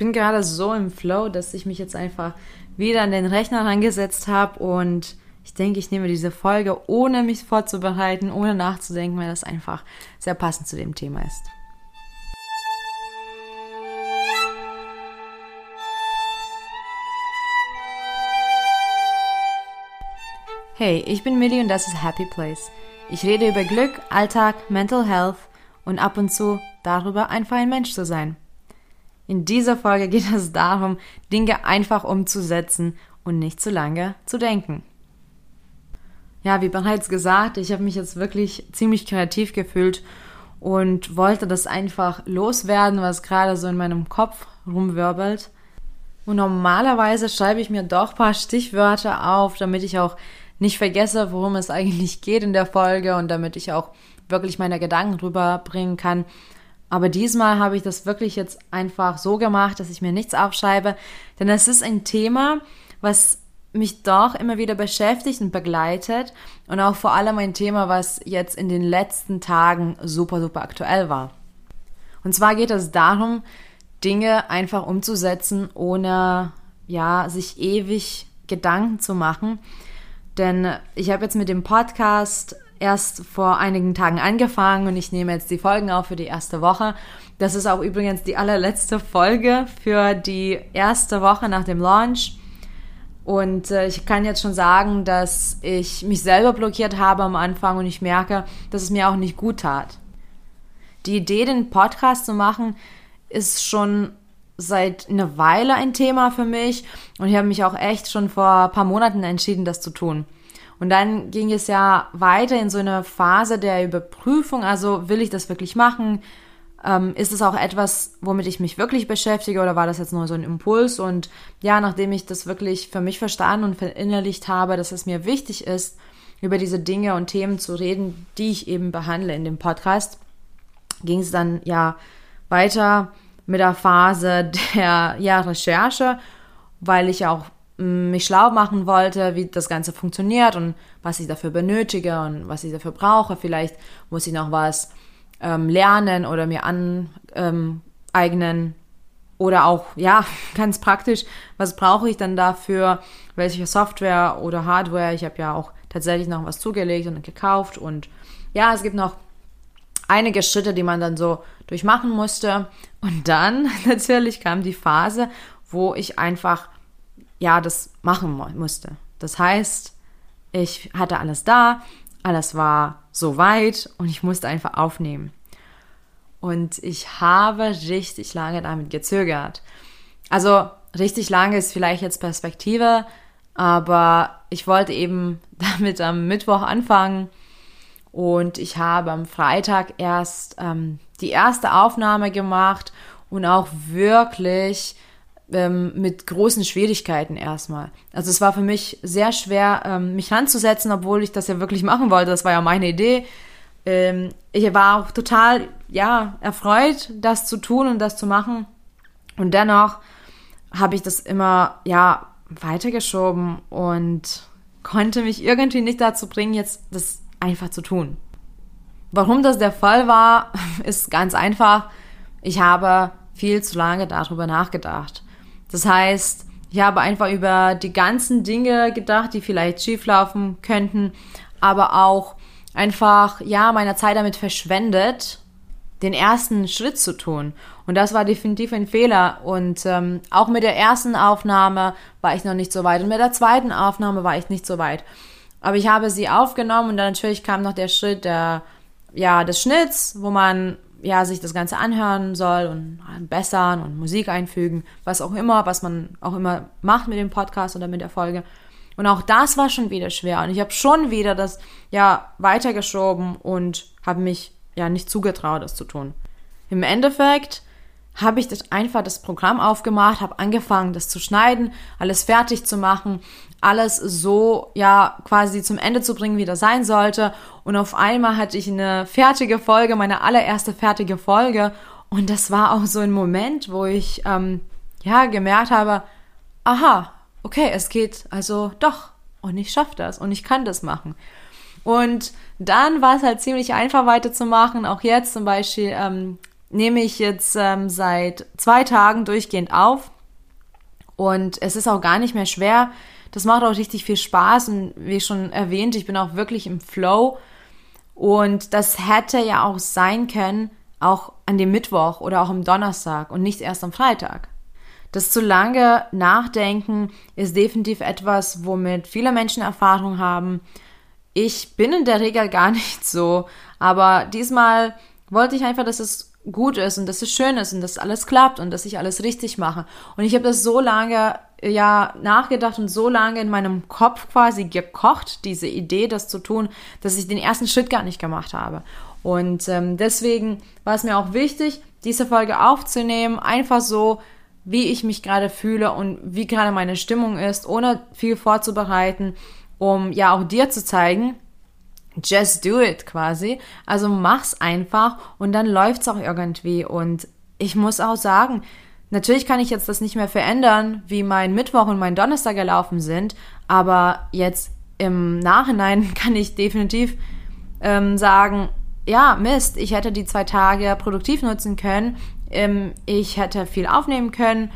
bin gerade so im Flow, dass ich mich jetzt einfach wieder an den Rechner rangesetzt habe und ich denke, ich nehme diese Folge, ohne mich vorzubereiten, ohne nachzudenken, weil das einfach sehr passend zu dem Thema ist. Hey, ich bin Millie und das ist Happy Place. Ich rede über Glück, Alltag, Mental Health und ab und zu darüber, einfach ein Mensch zu sein. In dieser Folge geht es darum, Dinge einfach umzusetzen und nicht zu lange zu denken. Ja, wie bereits gesagt, ich habe mich jetzt wirklich ziemlich kreativ gefühlt und wollte das einfach loswerden, was gerade so in meinem Kopf rumwirbelt. Und normalerweise schreibe ich mir doch ein paar Stichwörter auf, damit ich auch nicht vergesse, worum es eigentlich geht in der Folge und damit ich auch wirklich meine Gedanken rüberbringen kann. Aber diesmal habe ich das wirklich jetzt einfach so gemacht, dass ich mir nichts aufschreibe, denn es ist ein Thema, was mich doch immer wieder beschäftigt und begleitet und auch vor allem ein Thema, was jetzt in den letzten Tagen super, super aktuell war. Und zwar geht es darum, Dinge einfach umzusetzen, ohne ja, sich ewig Gedanken zu machen. Denn ich habe jetzt mit dem Podcast erst vor einigen Tagen angefangen und ich nehme jetzt die Folgen auf für die erste Woche. Das ist auch übrigens die allerletzte Folge für die erste Woche nach dem Launch. Und äh, ich kann jetzt schon sagen, dass ich mich selber blockiert habe am Anfang und ich merke, dass es mir auch nicht gut tat. Die Idee, den Podcast zu machen, ist schon seit einer Weile ein Thema für mich und ich habe mich auch echt schon vor ein paar Monaten entschieden, das zu tun. Und dann ging es ja weiter in so eine Phase der Überprüfung. Also will ich das wirklich machen? Ähm, ist es auch etwas, womit ich mich wirklich beschäftige oder war das jetzt nur so ein Impuls? Und ja, nachdem ich das wirklich für mich verstanden und verinnerlicht habe, dass es mir wichtig ist, über diese Dinge und Themen zu reden, die ich eben behandle in dem Podcast, ging es dann ja weiter mit der Phase der ja, Recherche, weil ich auch mich schlau machen wollte, wie das Ganze funktioniert und was ich dafür benötige und was ich dafür brauche. Vielleicht muss ich noch was ähm, lernen oder mir aneignen. Ähm, oder auch, ja, ganz praktisch, was brauche ich dann dafür? Welche Software oder Hardware? Ich habe ja auch tatsächlich noch was zugelegt und gekauft. Und ja, es gibt noch einige Schritte, die man dann so durchmachen musste. Und dann natürlich kam die Phase, wo ich einfach ja, das machen musste. Das heißt, ich hatte alles da, alles war so weit und ich musste einfach aufnehmen. Und ich habe richtig lange damit gezögert. Also richtig lange ist vielleicht jetzt Perspektive, aber ich wollte eben damit am Mittwoch anfangen und ich habe am Freitag erst ähm, die erste Aufnahme gemacht und auch wirklich ähm, mit großen Schwierigkeiten erstmal. Also es war für mich sehr schwer, ähm, mich ranzusetzen, obwohl ich das ja wirklich machen wollte. Das war ja meine Idee. Ähm, ich war auch total, ja, erfreut, das zu tun und das zu machen. Und dennoch habe ich das immer, ja, weitergeschoben und konnte mich irgendwie nicht dazu bringen, jetzt das einfach zu tun. Warum das der Fall war, ist ganz einfach. Ich habe viel zu lange darüber nachgedacht. Das heißt, ich habe einfach über die ganzen Dinge gedacht, die vielleicht schieflaufen könnten, aber auch einfach, ja, meine Zeit damit verschwendet, den ersten Schritt zu tun. Und das war definitiv ein Fehler. Und ähm, auch mit der ersten Aufnahme war ich noch nicht so weit. Und mit der zweiten Aufnahme war ich nicht so weit. Aber ich habe sie aufgenommen und dann natürlich kam noch der Schritt der, ja, des Schnitts, wo man ja, sich das Ganze anhören soll und bessern und Musik einfügen, was auch immer, was man auch immer macht mit dem Podcast oder mit der Folge. Und auch das war schon wieder schwer. Und ich habe schon wieder das ja weitergeschoben und habe mich ja nicht zugetraut, das zu tun. Im Endeffekt habe ich das einfach das Programm aufgemacht, habe angefangen, das zu schneiden, alles fertig zu machen, alles so ja quasi zum Ende zu bringen, wie das sein sollte. Und auf einmal hatte ich eine fertige Folge, meine allererste fertige Folge. Und das war auch so ein Moment, wo ich ähm, ja gemerkt habe, aha, okay, es geht also doch und ich schaffe das und ich kann das machen. Und dann war es halt ziemlich einfach weiterzumachen. Auch jetzt zum Beispiel ähm, nehme ich jetzt ähm, seit zwei Tagen durchgehend auf. Und es ist auch gar nicht mehr schwer. Das macht auch richtig viel Spaß. Und wie schon erwähnt, ich bin auch wirklich im Flow. Und das hätte ja auch sein können, auch an dem Mittwoch oder auch am Donnerstag und nicht erst am Freitag. Das zu lange Nachdenken ist definitiv etwas, womit viele Menschen Erfahrung haben. Ich bin in der Regel gar nicht so, aber diesmal wollte ich einfach, dass es gut ist und dass es schön ist und dass alles klappt und dass ich alles richtig mache. Und ich habe das so lange ja nachgedacht und so lange in meinem Kopf quasi gekocht, diese Idee, das zu tun, dass ich den ersten Schritt gar nicht gemacht habe. Und ähm, deswegen war es mir auch wichtig, diese Folge aufzunehmen, einfach so, wie ich mich gerade fühle und wie gerade meine Stimmung ist, ohne viel vorzubereiten, um ja auch dir zu zeigen, just do it quasi. Also mach's einfach und dann läuft's auch irgendwie. Und ich muss auch sagen, natürlich kann ich jetzt das nicht mehr verändern, wie mein Mittwoch und mein Donnerstag gelaufen sind, aber jetzt im Nachhinein kann ich definitiv ähm, sagen, ja, Mist, ich hätte die zwei Tage produktiv nutzen können, ähm, ich hätte viel aufnehmen können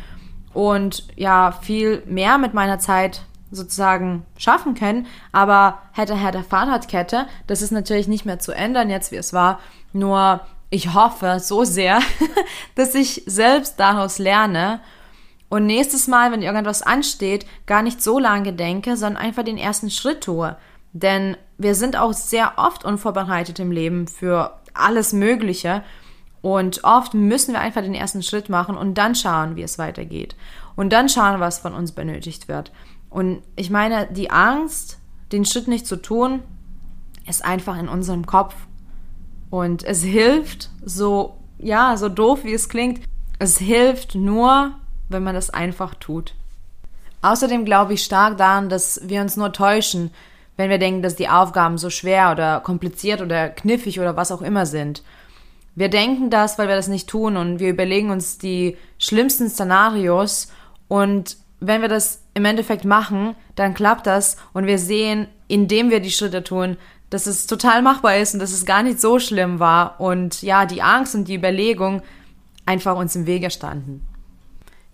und ja, viel mehr mit meiner Zeit sozusagen schaffen können. Aber hätte Herr der Fahrradkette, das ist natürlich nicht mehr zu ändern, jetzt wie es war. Nur ich hoffe so sehr, dass ich selbst daraus lerne und nächstes Mal, wenn irgendwas ansteht, gar nicht so lange denke, sondern einfach den ersten Schritt tue. Denn wir sind auch sehr oft unvorbereitet im Leben für alles Mögliche. Und oft müssen wir einfach den ersten Schritt machen und dann schauen, wie es weitergeht. Und dann schauen, was von uns benötigt wird. Und ich meine, die Angst, den Schritt nicht zu tun, ist einfach in unserem Kopf. Und es hilft, so, ja, so doof wie es klingt, es hilft nur, wenn man das einfach tut. Außerdem glaube ich stark daran, dass wir uns nur täuschen, wenn wir denken, dass die Aufgaben so schwer oder kompliziert oder kniffig oder was auch immer sind. Wir denken das, weil wir das nicht tun und wir überlegen uns die schlimmsten Szenarios und wenn wir das im Endeffekt machen, dann klappt das und wir sehen, indem wir die Schritte tun, dass es total machbar ist und dass es gar nicht so schlimm war und ja, die Angst und die Überlegung einfach uns im Wege standen.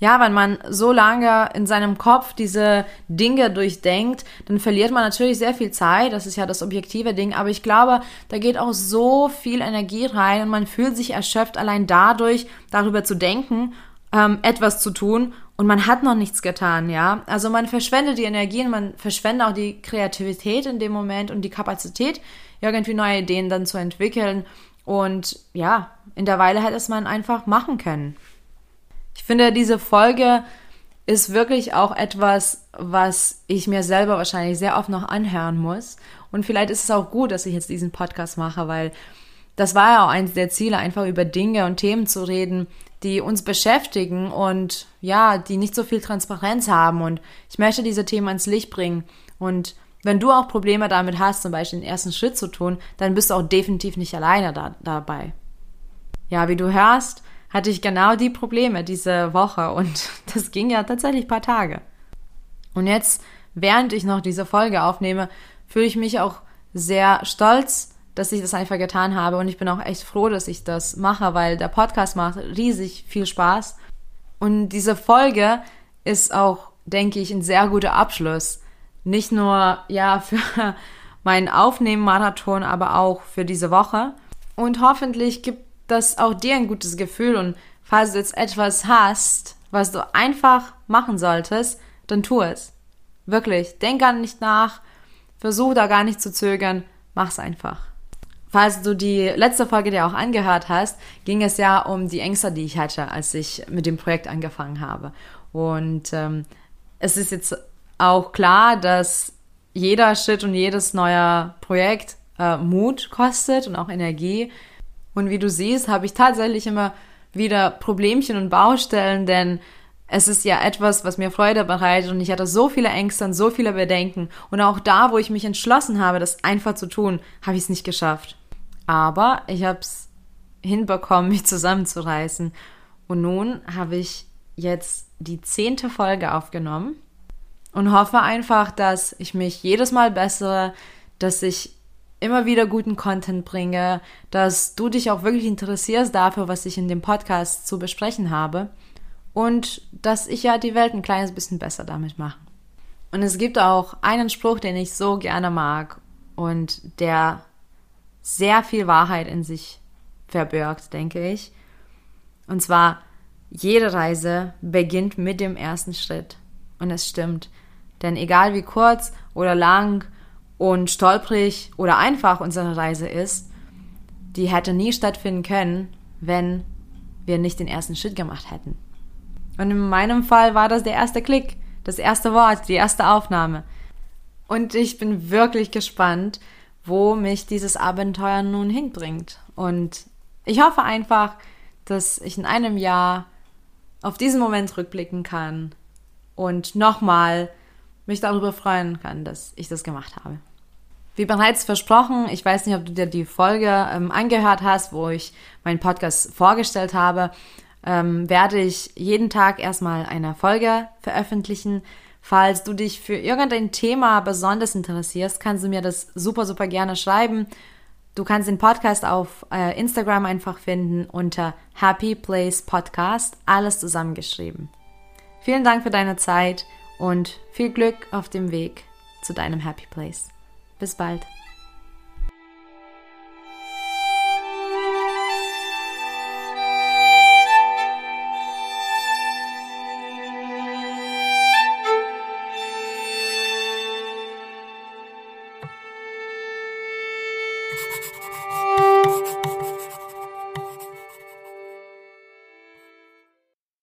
Ja, wenn man so lange in seinem Kopf diese Dinge durchdenkt, dann verliert man natürlich sehr viel Zeit. Das ist ja das objektive Ding. Aber ich glaube, da geht auch so viel Energie rein und man fühlt sich erschöpft allein dadurch, darüber zu denken, ähm, etwas zu tun und man hat noch nichts getan, ja. Also man verschwendet die Energien, man verschwendet auch die Kreativität in dem Moment und die Kapazität, irgendwie neue Ideen dann zu entwickeln. Und ja, in der Weile hätte es man einfach machen können. Ich finde, diese Folge ist wirklich auch etwas, was ich mir selber wahrscheinlich sehr oft noch anhören muss. Und vielleicht ist es auch gut, dass ich jetzt diesen Podcast mache, weil das war ja auch eines der Ziele, einfach über Dinge und Themen zu reden, die uns beschäftigen und ja, die nicht so viel Transparenz haben. Und ich möchte diese Themen ans Licht bringen. Und wenn du auch Probleme damit hast, zum Beispiel den ersten Schritt zu tun, dann bist du auch definitiv nicht alleine da, dabei. Ja, wie du hörst, hatte ich genau die Probleme diese Woche und das ging ja tatsächlich paar Tage. Und jetzt, während ich noch diese Folge aufnehme, fühle ich mich auch sehr stolz, dass ich das einfach getan habe und ich bin auch echt froh, dass ich das mache, weil der Podcast macht riesig viel Spaß. Und diese Folge ist auch, denke ich, ein sehr guter Abschluss. Nicht nur, ja, für meinen Aufnehmen-Marathon, aber auch für diese Woche. Und hoffentlich gibt das auch dir ein gutes Gefühl und falls du jetzt etwas hast, was du einfach machen solltest, dann tu es. Wirklich, denk gar nicht nach, versuch da gar nicht zu zögern, mach's einfach. Falls du die letzte Folge dir auch angehört hast, ging es ja um die Ängste, die ich hatte, als ich mit dem Projekt angefangen habe. Und ähm, es ist jetzt auch klar, dass jeder Schritt und jedes neue Projekt äh, Mut kostet und auch Energie. Und wie du siehst, habe ich tatsächlich immer wieder Problemchen und Baustellen, denn es ist ja etwas, was mir Freude bereitet und ich hatte so viele Ängste und so viele Bedenken. Und auch da, wo ich mich entschlossen habe, das einfach zu tun, habe ich es nicht geschafft. Aber ich habe es hinbekommen, mich zusammenzureißen. Und nun habe ich jetzt die zehnte Folge aufgenommen und hoffe einfach, dass ich mich jedes Mal bessere, dass ich immer wieder guten Content bringe, dass du dich auch wirklich interessierst dafür, was ich in dem Podcast zu besprechen habe und dass ich ja die Welt ein kleines bisschen besser damit mache. Und es gibt auch einen Spruch, den ich so gerne mag und der sehr viel Wahrheit in sich verbirgt, denke ich. Und zwar, jede Reise beginnt mit dem ersten Schritt. Und es stimmt. Denn egal wie kurz oder lang und stolprig oder einfach unsere Reise ist, die hätte nie stattfinden können, wenn wir nicht den ersten Schritt gemacht hätten. Und in meinem Fall war das der erste Klick, das erste Wort, die erste Aufnahme. Und ich bin wirklich gespannt, wo mich dieses Abenteuer nun hinbringt. Und ich hoffe einfach, dass ich in einem Jahr auf diesen Moment rückblicken kann und nochmal mich darüber freuen kann, dass ich das gemacht habe. Wie bereits versprochen, ich weiß nicht, ob du dir die Folge ähm, angehört hast, wo ich meinen Podcast vorgestellt habe, ähm, werde ich jeden Tag erstmal eine Folge veröffentlichen. Falls du dich für irgendein Thema besonders interessierst, kannst du mir das super, super gerne schreiben. Du kannst den Podcast auf äh, Instagram einfach finden unter Happy Place Podcast, alles zusammengeschrieben. Vielen Dank für deine Zeit und viel Glück auf dem Weg zu deinem Happy Place. Bis bald.